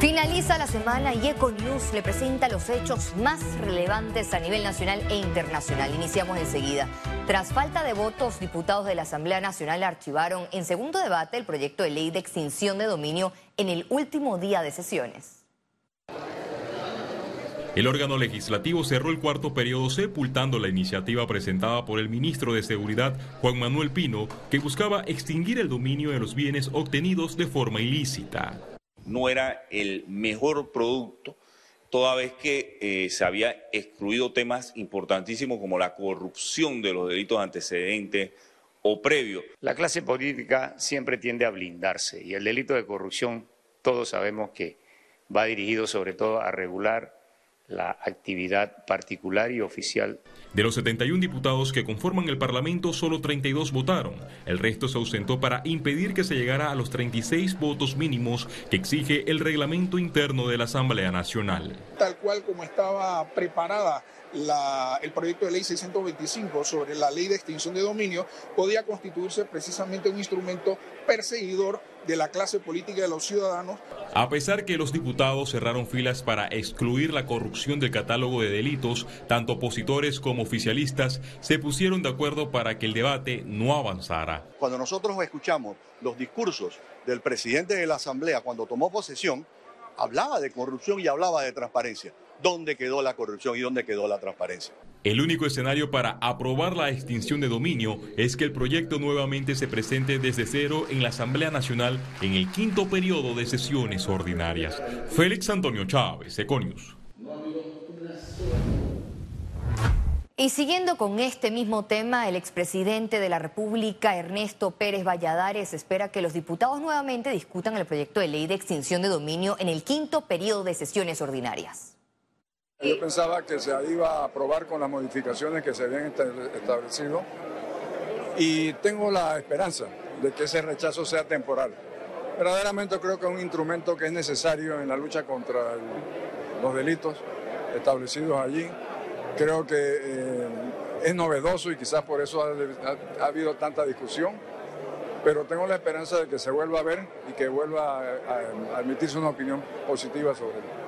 Finaliza la semana y Econews le presenta los hechos más relevantes a nivel nacional e internacional. Iniciamos enseguida. Tras falta de votos, diputados de la Asamblea Nacional archivaron en segundo debate el proyecto de ley de extinción de dominio en el último día de sesiones. El órgano legislativo cerró el cuarto periodo sepultando la iniciativa presentada por el ministro de Seguridad, Juan Manuel Pino, que buscaba extinguir el dominio de los bienes obtenidos de forma ilícita no era el mejor producto, toda vez que eh, se había excluido temas importantísimos como la corrupción de los delitos antecedentes o previos. La clase política siempre tiende a blindarse y el delito de corrupción todos sabemos que va dirigido sobre todo a regular la actividad particular y oficial. De los 71 diputados que conforman el Parlamento, solo 32 votaron. El resto se ausentó para impedir que se llegara a los 36 votos mínimos que exige el reglamento interno de la Asamblea Nacional. Tal cual como estaba preparada el proyecto de ley 625 sobre la ley de extinción de dominio, podía constituirse precisamente un instrumento perseguidor de la clase política de los ciudadanos. A pesar que los diputados cerraron filas para excluir la corrupción del catálogo de delitos, tanto opositores como oficialistas se pusieron de acuerdo para que el debate no avanzara. Cuando nosotros escuchamos los discursos del presidente de la Asamblea cuando tomó posesión, hablaba de corrupción y hablaba de transparencia. ¿Dónde quedó la corrupción y dónde quedó la transparencia? El único escenario para aprobar la extinción de dominio es que el proyecto nuevamente se presente desde cero en la Asamblea Nacional en el quinto periodo de sesiones ordinarias. Félix Antonio Chávez, Econius. Y siguiendo con este mismo tema, el expresidente de la República, Ernesto Pérez Valladares, espera que los diputados nuevamente discutan el proyecto de ley de extinción de dominio en el quinto periodo de sesiones ordinarias. Yo pensaba que se iba a aprobar con las modificaciones que se habían establecido y tengo la esperanza de que ese rechazo sea temporal. Verdaderamente creo que es un instrumento que es necesario en la lucha contra los delitos establecidos allí. Creo que eh, es novedoso y quizás por eso ha, habido tanta discusión, pero tengo la esperanza de que se vuelva a ver y que vuelva a, a emitirse una opinión positiva sobre él.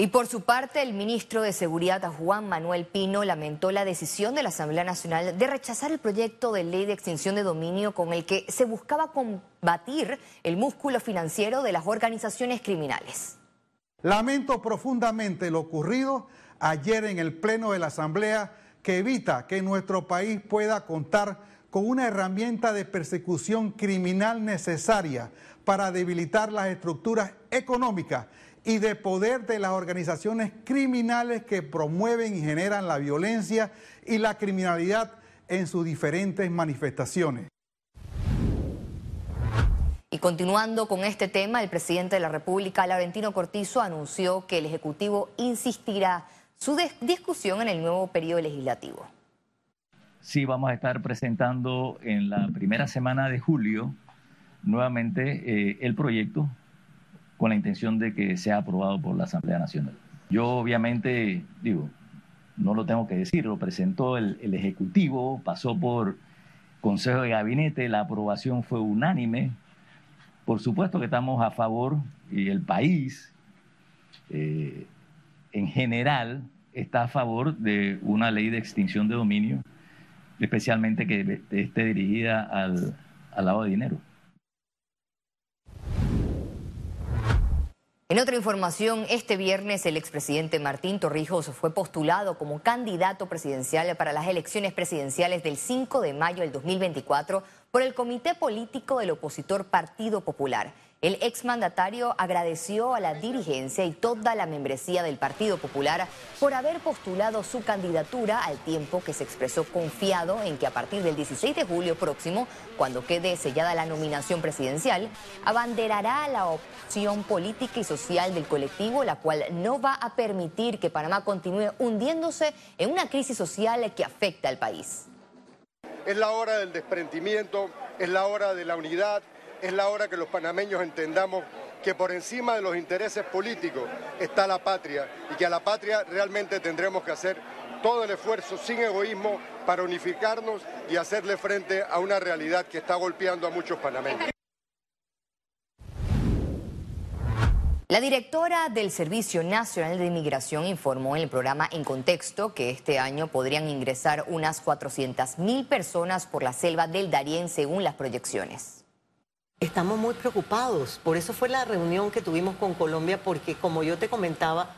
Y por su parte, el ministro de Seguridad, Juan Manuel Pino, lamentó la decisión de la Asamblea Nacional de rechazar el proyecto de ley de extinción de dominio con el que se buscaba combatir el músculo financiero de las organizaciones criminales. Lamento profundamente lo ocurrido ayer en el Pleno de la Asamblea que evita que nuestro país pueda contar con una herramienta de persecución criminal necesaria para debilitar las estructuras económicas y de poder de las organizaciones criminales que promueven y generan la violencia y la criminalidad en sus diferentes manifestaciones. Y continuando con este tema, el presidente de la República, Laurentino Cortizo, anunció que el Ejecutivo insistirá su discusión en el nuevo periodo legislativo. Sí, vamos a estar presentando en la primera semana de julio nuevamente eh, el proyecto con la intención de que sea aprobado por la Asamblea Nacional. Yo obviamente, digo, no lo tengo que decir, lo presentó el, Ejecutivo, pasó por Consejo de Gabinete, la aprobación fue unánime. Por supuesto que estamos a favor y el país eh, en general está a favor de una ley de extinción de dominio, especialmente que esté dirigida al, al lado de dinero. En otra información, este viernes el expresidente Martín Torrijos fue postulado como candidato presidencial para las elecciones presidenciales del 5 de mayo del 2024 por el Comité Político del Opositor Partido Popular. El exmandatario agradeció a la dirigencia y toda la membresía del Partido Popular por haber postulado su candidatura al tiempo que se expresó confiado en que a partir del 16 de julio próximo, cuando quede sellada la nominación presidencial, abanderará la opción política y social del colectivo, la cual no va a permitir que Panamá continúe hundiéndose en una crisis social que afecta al país. Es la hora del desprendimiento, es la hora de la unidad es la hora que los panameños entendamos que por encima de los intereses políticos está la patria y que a la patria realmente tendremos que hacer todo el esfuerzo sin egoísmo para unificarnos y hacerle frente a una realidad que está golpeando a muchos panameños. La directora del Servicio Nacional de Inmigración informó en el programa En Contexto que este año podrían ingresar unas 400.000 personas por la selva del Darién según las proyecciones. Estamos muy preocupados, por eso fue la reunión que tuvimos con Colombia, porque como yo te comentaba,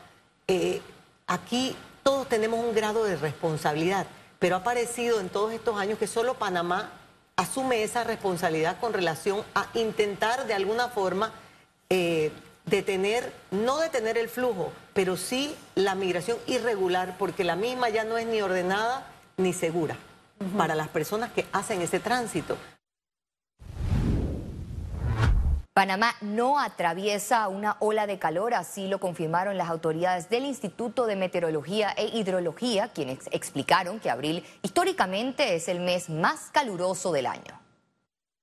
eh, aquí todos tenemos un grado de responsabilidad, pero ha parecido en todos estos años que solo Panamá asume esa responsabilidad con relación a intentar de alguna forma... Eh, detener, no detener el flujo, pero sí la migración irregular, porque la misma ya no es ni ordenada ni segura para las personas que hacen ese tránsito. Panamá no atraviesa una ola de calor, así lo confirmaron las autoridades del Instituto de Meteorología e Hidrología, quienes explicaron que abril históricamente es el mes más caluroso del año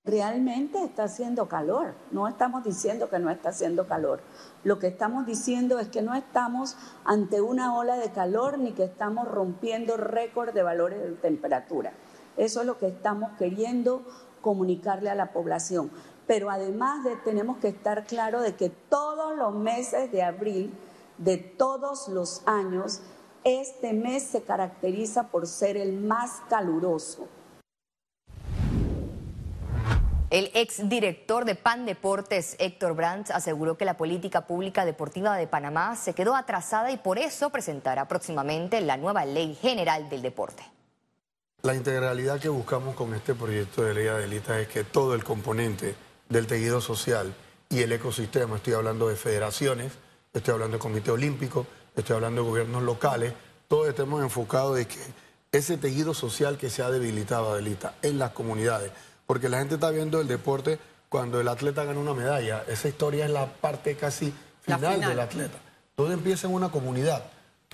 realmente está haciendo calor. No estamos diciendo que no está haciendo calor. Lo que estamos diciendo es que no estamos ante una ola de calor ni que estamos rompiendo récord de valores de temperatura. Eso es lo que estamos queriendo comunicarle a la población. Pero además de, tenemos que estar claros de que todos los meses de abril de todos los años, este mes se caracteriza por ser el más caluroso. El exdirector de PAN Deportes, Héctor Brandt, aseguró que la política pública deportiva de Panamá se quedó atrasada y por eso presentará próximamente la nueva Ley General del Deporte. La integralidad que buscamos con este proyecto de ley Adelita es que todo el componente del tejido social y el ecosistema, estoy hablando de federaciones, estoy hablando de comité olímpico, estoy hablando de gobiernos locales, todos estemos enfocados de que ese tejido social que se ha debilitado, Adelita, en las comunidades, porque la gente está viendo el deporte cuando el atleta gana una medalla. Esa historia es la parte casi final, del atleta. Todo empieza en una comunidad,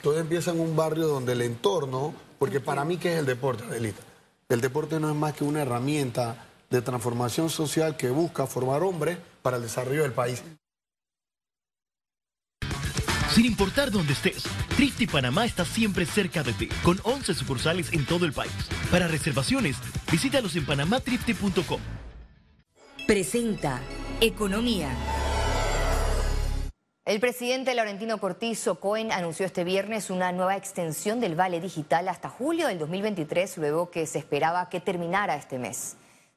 todo empieza en un barrio donde el entorno, porque para mí, ¿qué es el deporte, Adelita? El deporte no es más que una herramienta de transformación social que busca formar hombres para el desarrollo del país. Sin importar dónde estés, Trifte Panamá está siempre cerca de ti, con 11 sucursales en todo el país. Para reservaciones, visítalos en panamatrifte.com. Presenta Economía. El presidente Laurentino Cortizo Cohen anunció este viernes una nueva extensión del Vale Digital hasta julio del 2023, luego que se esperaba que terminara este mes.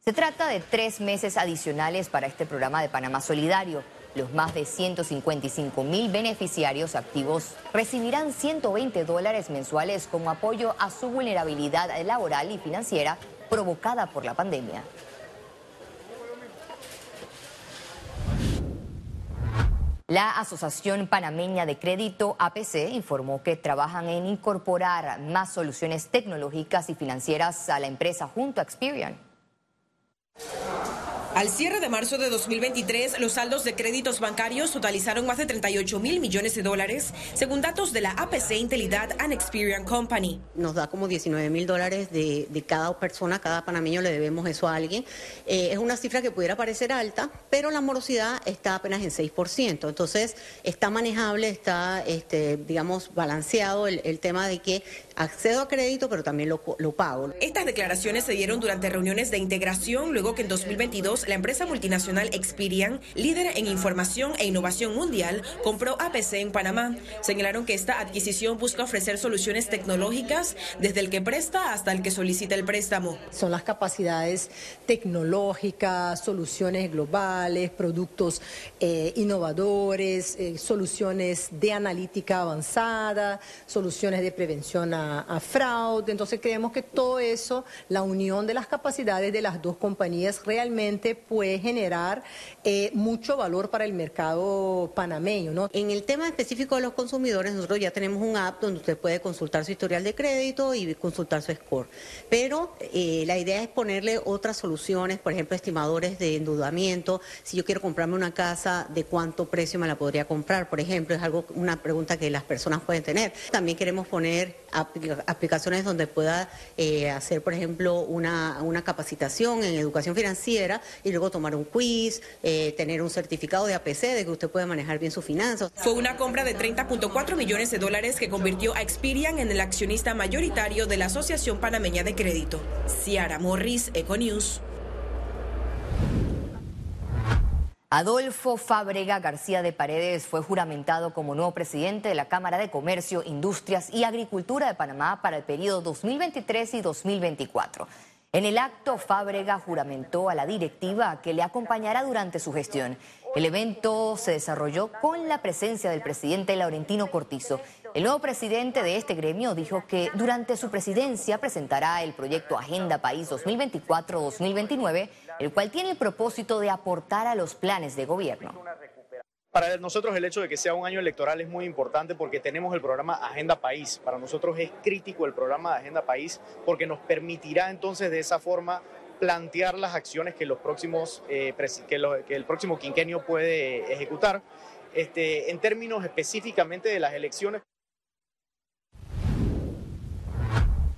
Se trata de tres meses adicionales para este programa de Panamá Solidario los más de 155 mil beneficiarios activos recibirán 120 dólares mensuales como apoyo a su vulnerabilidad laboral y financiera provocada por la pandemia. La Asociación Panameña de Crédito APC informó que trabajan en incorporar más soluciones tecnológicas y financieras a la empresa junto a Experian. Yeah. Al cierre de marzo de 2023, los saldos de créditos bancarios totalizaron más de 38 mil millones de dólares, según datos de la APC Intelidad and Experian Company. Nos da como 19 mil dólares de, cada persona, cada panameño le debemos eso a alguien. Eh, es una cifra que pudiera parecer alta, pero la morosidad está apenas en 6%. Entonces, está manejable, está, este, digamos, balanceado el, el tema de que accedo a crédito, pero también lo, lo pago. Estas declaraciones se dieron durante reuniones de integración, luego que en 2022 la empresa multinacional Experian, líder en información e innovación mundial, compró APC en Panamá. Señalaron que esta adquisición busca ofrecer soluciones tecnológicas desde el que presta hasta el que solicita el préstamo. Son las capacidades tecnológicas, soluciones globales, productos eh, innovadores, eh, soluciones de analítica avanzada, soluciones de prevención a a, fraude. Entonces creemos que todo eso, la unión de las capacidades de las dos compañías realmente puede generar eh, mucho valor para el mercado panameño. ¿no? En el tema específico de los consumidores, nosotros ya tenemos un app donde usted puede consultar su historial de crédito y consultar su score. Pero eh, la idea es ponerle otras soluciones, por ejemplo, estimadores de endeudamiento. Si yo quiero comprarme una casa, ¿de cuánto precio me la podría comprar? Por ejemplo, es algo una pregunta que las personas pueden tener. También queremos poner aplicaciones donde pueda eh, hacer, por ejemplo, una, una, capacitación en educación financiera y luego tomar un quiz, eh, tener un certificado de APC de que usted puede manejar bien sus finanzas. Fue una compra de 30.4 millones de dólares que convirtió a Experian en el accionista mayoritario de la Asociación Panameña de Crédito. Ciara Morris, Econews. Adolfo Fábrega García de Paredes fue juramentado como nuevo presidente de la Cámara de Comercio, Industrias y Agricultura de Panamá para el periodo 2023 y 2024. En el acto, Fábrega juramentó a la directiva que le acompañará durante su gestión. El evento se desarrolló con la presencia del presidente Laurentino Cortizo. El nuevo presidente de este gremio dijo que durante su presidencia presentará el proyecto Agenda País 2024-2029, el cual tiene el propósito de aportar a los planes de gobierno. Para nosotros el hecho de que sea un año electoral es muy importante porque tenemos el programa Agenda País. Para nosotros es crítico el programa de Agenda País porque nos permitirá entonces de esa forma plantear las acciones que, los próximos, eh, que, el próximo quinquenio puede ejecutar. Este, en términos específicamente de las elecciones.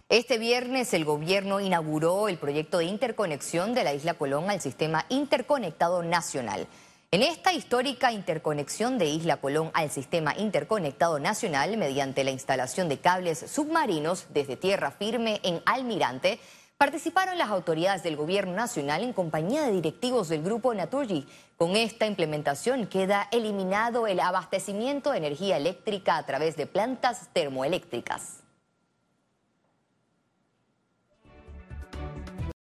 Este viernes el gobierno inauguró el proyecto de interconexión de la isla Colón al sistema interconectado nacional. En esta histórica interconexión de Isla Colón al sistema interconectado nacional mediante la instalación de cables submarinos desde tierra firme en Almirante, participaron las autoridades del gobierno nacional en compañía de directivos del grupo Naturgy. Con esta implementación queda eliminado el abastecimiento de energía eléctrica a través de plantas termoeléctricas.